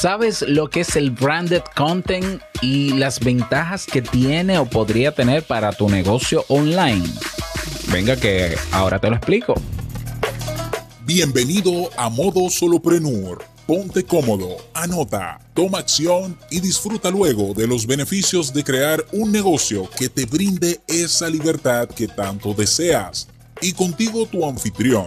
¿Sabes lo que es el branded content y las ventajas que tiene o podría tener para tu negocio online? Venga que ahora te lo explico. Bienvenido a Modo Soloprenur. Ponte cómodo, anota, toma acción y disfruta luego de los beneficios de crear un negocio que te brinde esa libertad que tanto deseas. Y contigo tu anfitrión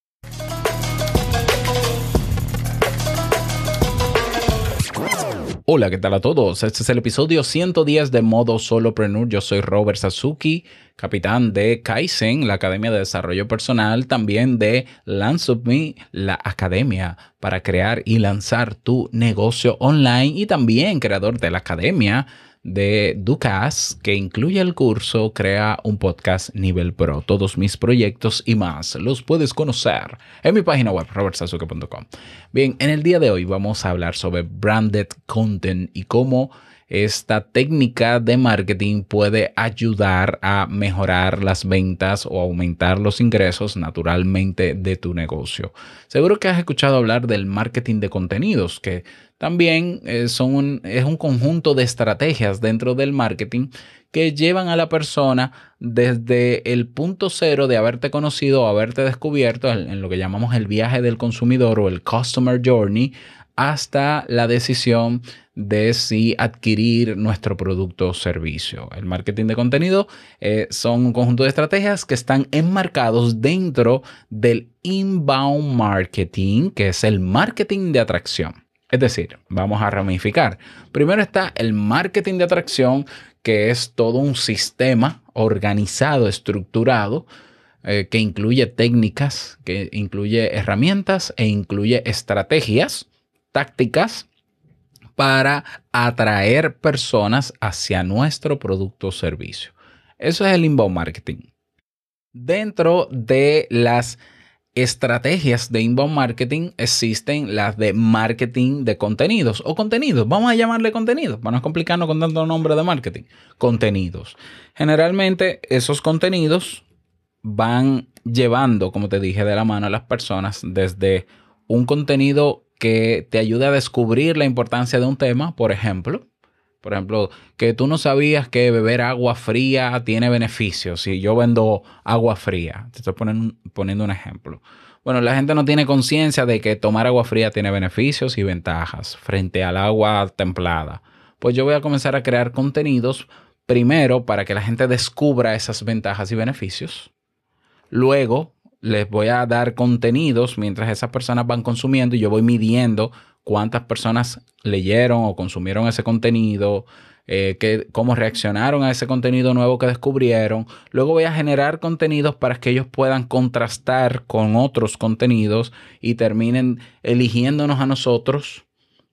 Hola, ¿qué tal a todos? Este es el episodio 110 de Modo Solopreneur. Yo soy Robert Sasuki, capitán de Kaizen, la Academia de Desarrollo Personal, también de Lance of Me, la academia para crear y lanzar tu negocio online y también creador de la academia de Ducas, que incluye el curso Crea un podcast nivel pro. Todos mis proyectos y más los puedes conocer en mi página web, robertsazuke.com. Bien, en el día de hoy vamos a hablar sobre branded content y cómo esta técnica de marketing puede ayudar a mejorar las ventas o aumentar los ingresos naturalmente de tu negocio. Seguro que has escuchado hablar del marketing de contenidos, que también eh, son es un conjunto de estrategias dentro del marketing que llevan a la persona desde el punto cero de haberte conocido o haberte descubierto en lo que llamamos el viaje del consumidor o el customer journey hasta la decisión de si adquirir nuestro producto o servicio. El marketing de contenido eh, son un conjunto de estrategias que están enmarcados dentro del inbound marketing, que es el marketing de atracción. Es decir, vamos a ramificar. Primero está el marketing de atracción, que es todo un sistema organizado, estructurado, eh, que incluye técnicas, que incluye herramientas e incluye estrategias tácticas para atraer personas hacia nuestro producto o servicio. Eso es el inbound marketing. Dentro de las estrategias de inbound marketing existen las de marketing de contenidos o contenidos. Vamos a llamarle contenidos para no complicarnos con tanto nombre de marketing. Contenidos. Generalmente esos contenidos van llevando, como te dije, de la mano a las personas desde un contenido que te ayude a descubrir la importancia de un tema, por ejemplo. Por ejemplo, que tú no sabías que beber agua fría tiene beneficios. Si yo vendo agua fría, te estoy poniendo, un ejemplo. Bueno, la gente no tiene conciencia de que tomar agua fría tiene beneficios y ventajas frente al agua templada. Pues yo voy a comenzar a crear contenidos primero para que la gente descubra esas ventajas y beneficios. Luego les voy a dar contenidos mientras esas personas van consumiendo y yo voy midiendo cuántas personas leyeron o consumieron ese contenido, eh, cómo reaccionaron a ese contenido nuevo que descubrieron. Luego voy a generar contenidos para que ellos puedan contrastar con otros contenidos y terminen eligiéndonos a nosotros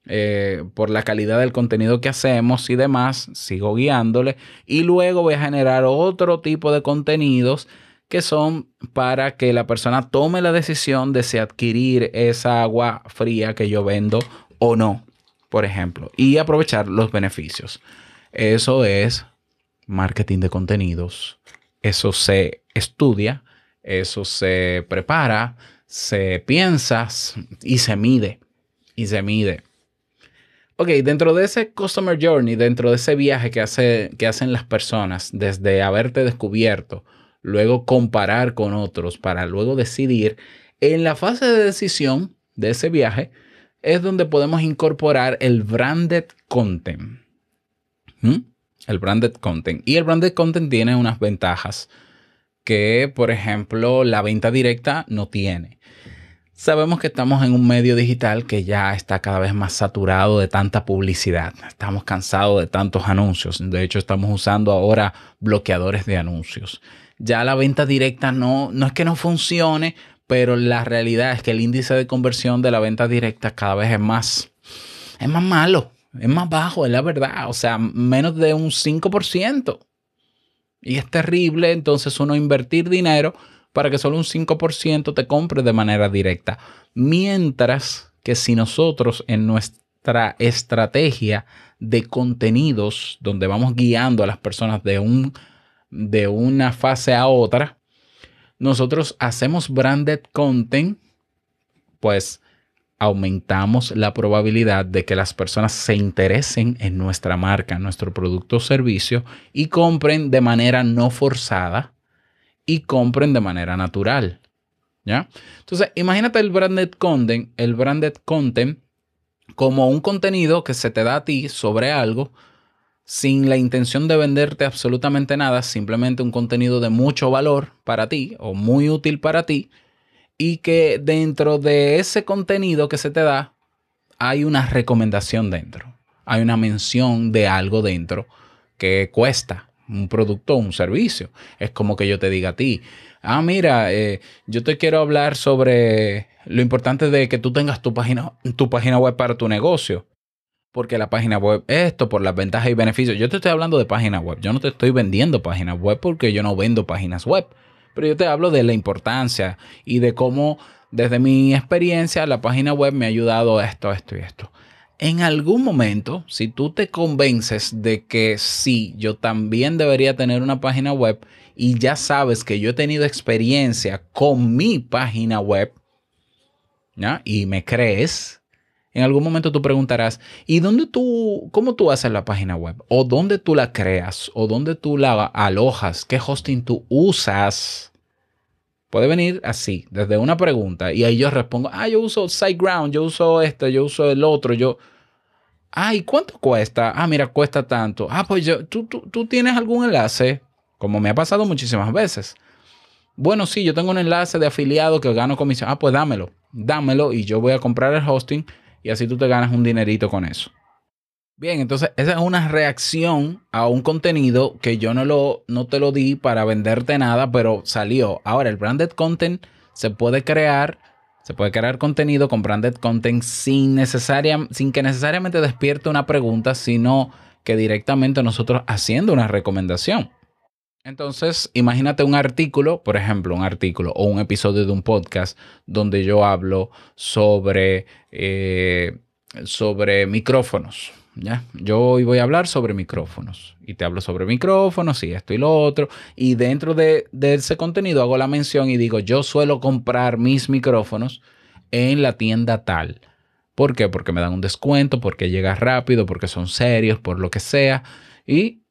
eh, por la calidad del contenido que hacemos y demás. Sigo guiándole. Y luego voy a generar otro tipo de contenidos que son para que la persona tome la decisión de si adquirir esa agua fría que yo vendo o no, por ejemplo, y aprovechar los beneficios. Eso es marketing de contenidos. Eso se estudia, eso se prepara, se piensa y se mide. Y se mide. Ok, dentro de ese Customer Journey, dentro de ese viaje que, hace, que hacen las personas desde haberte descubierto, luego comparar con otros para luego decidir. En la fase de decisión de ese viaje es donde podemos incorporar el branded content. El branded content. Y el branded content tiene unas ventajas que, por ejemplo, la venta directa no tiene. Sabemos que estamos en un medio digital que ya está cada vez más saturado de tanta publicidad. Estamos cansados de tantos anuncios. De hecho, estamos usando ahora bloqueadores de anuncios ya la venta directa no, no es que no funcione, pero la realidad es que el índice de conversión de la venta directa cada vez es más, es más malo, es más bajo, es la verdad, o sea, menos de un 5%. Y es terrible entonces uno invertir dinero para que solo un 5% te compre de manera directa. Mientras que si nosotros en nuestra nuestra estrategia de contenidos donde vamos guiando a las personas de, un, de una fase a otra, nosotros hacemos branded content, pues aumentamos la probabilidad de que las personas se interesen en nuestra marca, nuestro producto o servicio y compren de manera no forzada y compren de manera natural. ¿Ya? Entonces, imagínate el branded content, el branded content como un contenido que se te da a ti sobre algo sin la intención de venderte absolutamente nada, simplemente un contenido de mucho valor para ti o muy útil para ti y que dentro de ese contenido que se te da hay una recomendación dentro, hay una mención de algo dentro que cuesta un producto o un servicio. Es como que yo te diga a ti, ah, mira, eh, yo te quiero hablar sobre lo importante de que tú tengas tu página, tu página web para tu negocio. Porque la página web, esto por las ventajas y beneficios. Yo te estoy hablando de página web. Yo no te estoy vendiendo páginas web porque yo no vendo páginas web. Pero yo te hablo de la importancia y de cómo, desde mi experiencia, la página web me ha ayudado a esto, esto y esto. En algún momento, si tú te convences de que sí, yo también debería tener una página web y ya sabes que yo he tenido experiencia con mi página web, y me crees, en algún momento tú preguntarás, ¿y dónde tú, cómo tú haces la página web? ¿O dónde tú la creas? ¿O dónde tú la alojas? ¿Qué hosting tú usas? Puede venir así, desde una pregunta, y ahí yo respondo, ah, yo uso SiteGround, yo uso esto, yo uso el otro, yo... Ah, ¿y cuánto cuesta? Ah, mira, cuesta tanto. Ah, pues yo, ¿tú, tú, tú tienes algún enlace, como me ha pasado muchísimas veces. Bueno, sí, yo tengo un enlace de afiliado que gano comisión. Ah, pues dámelo dámelo y yo voy a comprar el hosting y así tú te ganas un dinerito con eso. Bien, entonces esa es una reacción a un contenido que yo no, lo, no te lo di para venderte nada, pero salió. Ahora, el branded content se puede crear, se puede crear contenido con branded content sin, necesaria, sin que necesariamente despierte una pregunta, sino que directamente nosotros haciendo una recomendación. Entonces, imagínate un artículo, por ejemplo, un artículo o un episodio de un podcast donde yo hablo sobre, eh, sobre micrófonos. ¿ya? Yo hoy voy a hablar sobre micrófonos y te hablo sobre micrófonos y esto y lo otro. Y dentro de, de ese contenido hago la mención y digo, yo suelo comprar mis micrófonos en la tienda tal. ¿Por qué? Porque me dan un descuento, porque llega rápido, porque son serios, por lo que sea. Y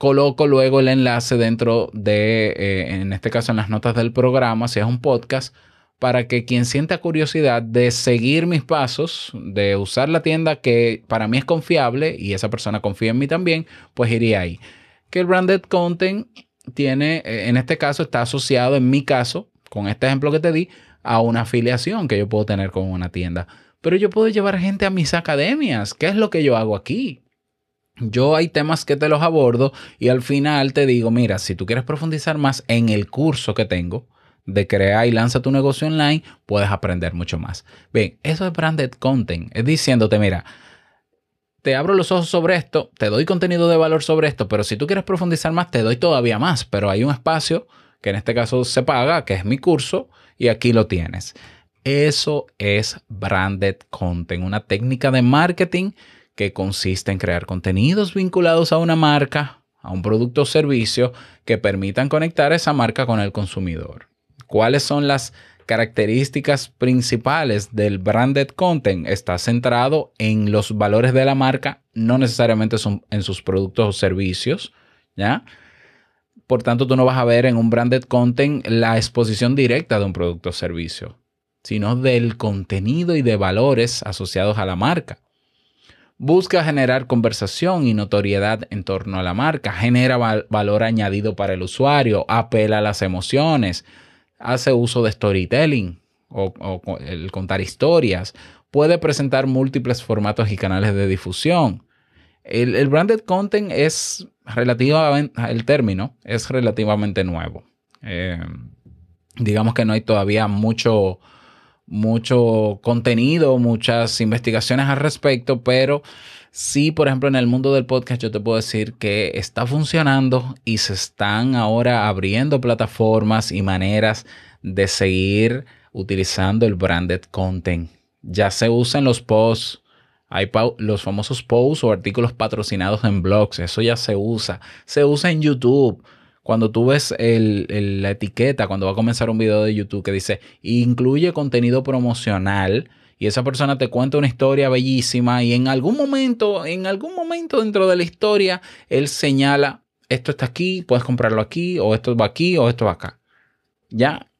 coloco luego el enlace dentro de, eh, en este caso en las notas del programa, si es un podcast, para que quien sienta curiosidad de seguir mis pasos, de usar la tienda que para mí es confiable y esa persona confía en mí también, pues iría ahí. Que el branded content tiene, eh, en este caso, está asociado, en mi caso, con este ejemplo que te di, a una afiliación que yo puedo tener con una tienda. Pero yo puedo llevar gente a mis academias. ¿Qué es lo que yo hago aquí? Yo hay temas que te los abordo y al final te digo, mira, si tú quieres profundizar más en el curso que tengo de crear y lanza tu negocio online, puedes aprender mucho más. Bien, eso es branded content. Es diciéndote, mira, te abro los ojos sobre esto, te doy contenido de valor sobre esto, pero si tú quieres profundizar más, te doy todavía más. Pero hay un espacio que en este caso se paga, que es mi curso, y aquí lo tienes. Eso es branded content, una técnica de marketing que consiste en crear contenidos vinculados a una marca, a un producto o servicio que permitan conectar esa marca con el consumidor. ¿Cuáles son las características principales del branded content? Está centrado en los valores de la marca, no necesariamente son en sus productos o servicios, ¿ya? Por tanto, tú no vas a ver en un branded content la exposición directa de un producto o servicio, sino del contenido y de valores asociados a la marca. Busca generar conversación y notoriedad en torno a la marca, genera valor añadido para el usuario, apela a las emociones, hace uso de storytelling o, el contar historias, puede presentar múltiples formatos y canales de difusión. El, branded content es relativamente, el término es relativamente nuevo. Eh, digamos que no hay todavía mucho, mucho contenido, muchas investigaciones al respecto, pero sí, por ejemplo, en el mundo del podcast yo te puedo decir que está funcionando y se están ahora abriendo plataformas y maneras de seguir utilizando el branded content. Ya se usa en los posts Hay los famosos posts o artículos patrocinados en blogs. Eso ya se usa. Se usa en YouTube. Cuando tú ves la etiqueta, cuando va a comenzar un video de YouTube que dice incluye contenido promocional y esa persona te cuenta una historia bellísima y en algún momento, en algún momento dentro de la historia, él señala esto está aquí, puedes comprarlo aquí, o esto va aquí, o esto va acá. Ya.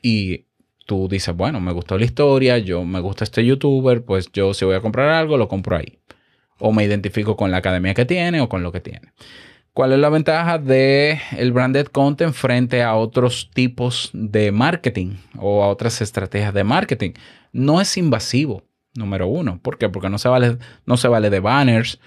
Y tú dices, bueno, me gustó la historia, yo me gusta este youtuber, pues yo si voy a comprar algo, lo compro ahí. O me identifico con la academia que tiene o con lo que tiene. ¿Cuál es la ventaja de el branded content frente a otros tipos de marketing o a otras estrategias de marketing? No es invasivo, número uno. ¿Por qué? Porque no se vale, no se vale de banners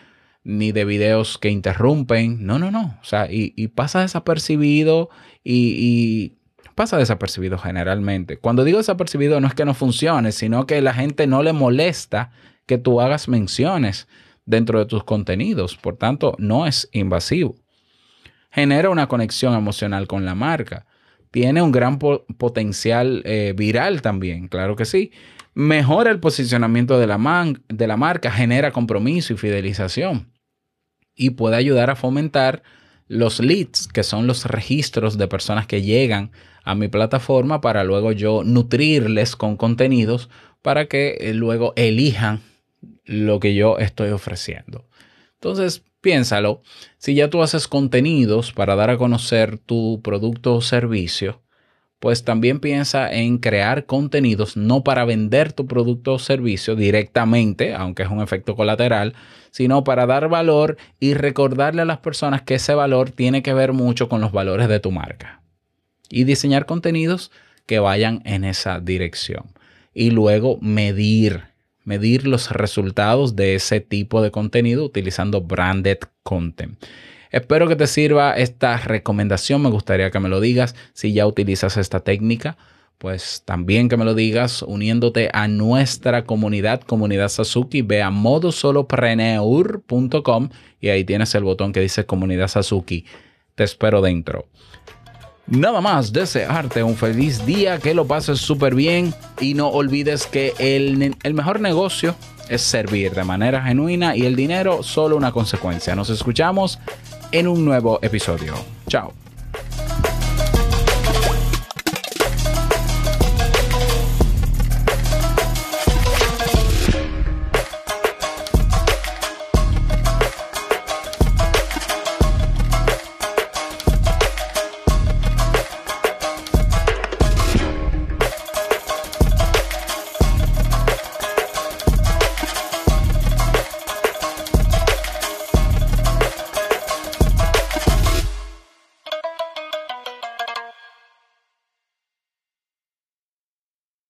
ni de videos que interrumpen. No, no, no. O sea, y, pasa desapercibido y pasa desapercibido generalmente. Cuando digo desapercibido no es que no funcione, sino que la gente no le molesta que tú hagas menciones dentro de tus contenidos. Por tanto, no es invasivo. Genera una conexión emocional con la marca. Tiene un gran potencial eh, viral también, claro que sí. Mejora el posicionamiento de la, de la marca, genera compromiso y fidelización. Y puede ayudar a fomentar los leads, que son los registros de personas que llegan a mi plataforma para luego yo nutrirles con contenidos para que eh, luego elijan lo que yo estoy ofreciendo. Entonces, piénsalo, si ya tú haces contenidos para dar a conocer tu producto o servicio, pues también piensa en crear contenidos no para vender tu producto o servicio directamente, aunque es un efecto colateral, sino para dar valor y recordarle a las personas que ese valor tiene que ver mucho con los valores de tu marca y diseñar contenidos que vayan en esa dirección. Y luego medir, medir los resultados de ese tipo de contenido utilizando branded content. Espero que te sirva esta recomendación. Me gustaría que me lo digas si ya utilizas esta técnica. Pues también que me lo digas uniéndote a nuestra comunidad, comunidad Sasuki. Ve a modosolopreneur.com y ahí tienes el botón que dice comunidad Sasuki. Te espero dentro. Nada más desearte un feliz día, que lo pases súper bien y no olvides que el, el, mejor negocio es servir de manera genuina y el dinero solo una consecuencia. Nos escuchamos en un nuevo episodio. Chao.